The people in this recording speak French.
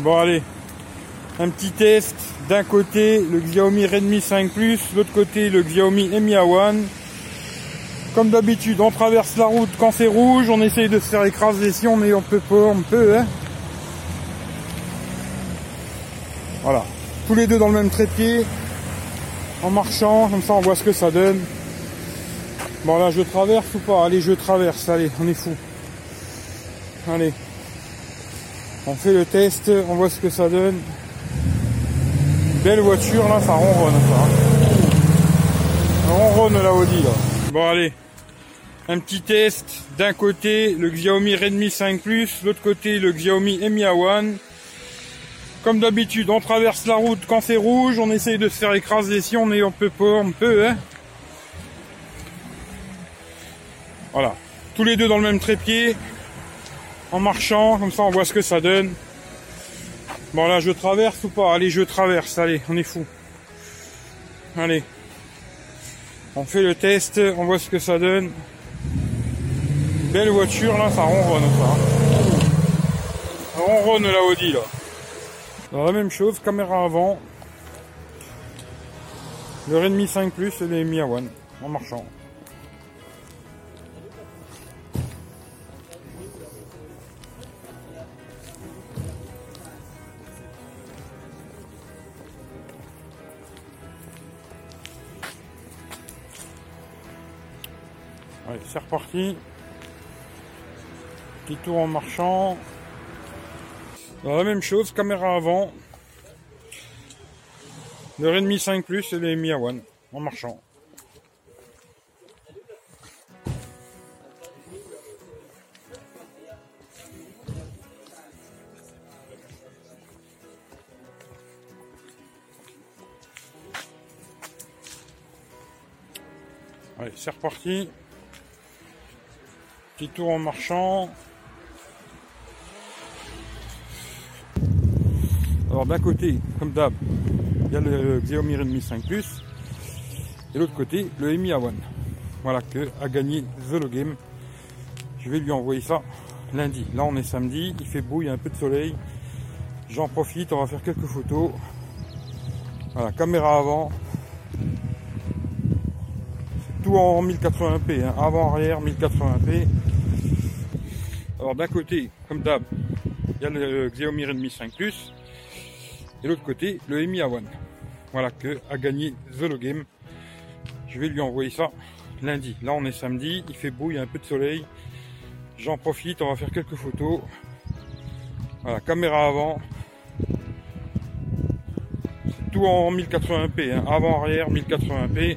Bon allez, un petit test. D'un côté le Xiaomi Redmi 5 Plus, l'autre côté le Xiaomi Mi A1. Comme d'habitude, on traverse la route quand c'est rouge, on essaye de se faire écraser si on, est, on peut pas, on peut. Hein. Voilà, tous les deux dans le même trépied, en marchant, comme ça on voit ce que ça donne. Bon là je traverse ou pas? Allez je traverse, allez, on est fou. Allez. On fait le test, on voit ce que ça donne. Belle voiture là, ça ronronne ça. Ça ronronne la Audi là. Bon allez. Un petit test. D'un côté le Xiaomi Redmi 5 Plus, l'autre côté le Xiaomi Mi A1. Comme d'habitude, on traverse la route quand c'est rouge, on essaye de se faire écraser si on est on peut pas, on peut hein. Voilà. Tous les deux dans le même trépied. En marchant, comme ça on voit ce que ça donne. Bon là je traverse ou pas? Allez je traverse, allez, on est fou. Allez. On fait le test, on voit ce que ça donne. Belle voiture là, ça ronronne ça. Ça ronronne la Audi là. Dans la même chose, caméra avant. Le Redmi 5 Plus et les Mi A1 en marchant. Allez, c'est reparti. Petit tour en marchant. La même chose, caméra avant. Le Redmi 5 Plus et les Mi A1 en marchant. Allez, c'est reparti. Petit tour en marchant. Alors d'un côté, comme d'hab, il y a le Xiaomi Redmi 5 Plus. Et l'autre côté, le Mi A1. Voilà que a gagné The Game. Je vais lui envoyer ça lundi. Là on est samedi, il fait beau, il y a un peu de soleil. J'en profite, on va faire quelques photos. Voilà, caméra avant. Tout en 1080p, hein. avant arrière 1080p. Alors d'un côté, comme d'hab, il y a le Xiaomi Redmi 5 Plus. Et l'autre côté, le Mi A1. Voilà que a gagné The Game. Je vais lui envoyer ça lundi. Là on est samedi, il fait beau, il y a un peu de soleil. J'en profite, on va faire quelques photos. Voilà, caméra avant. Tout en 1080p, hein. avant arrière 1080p.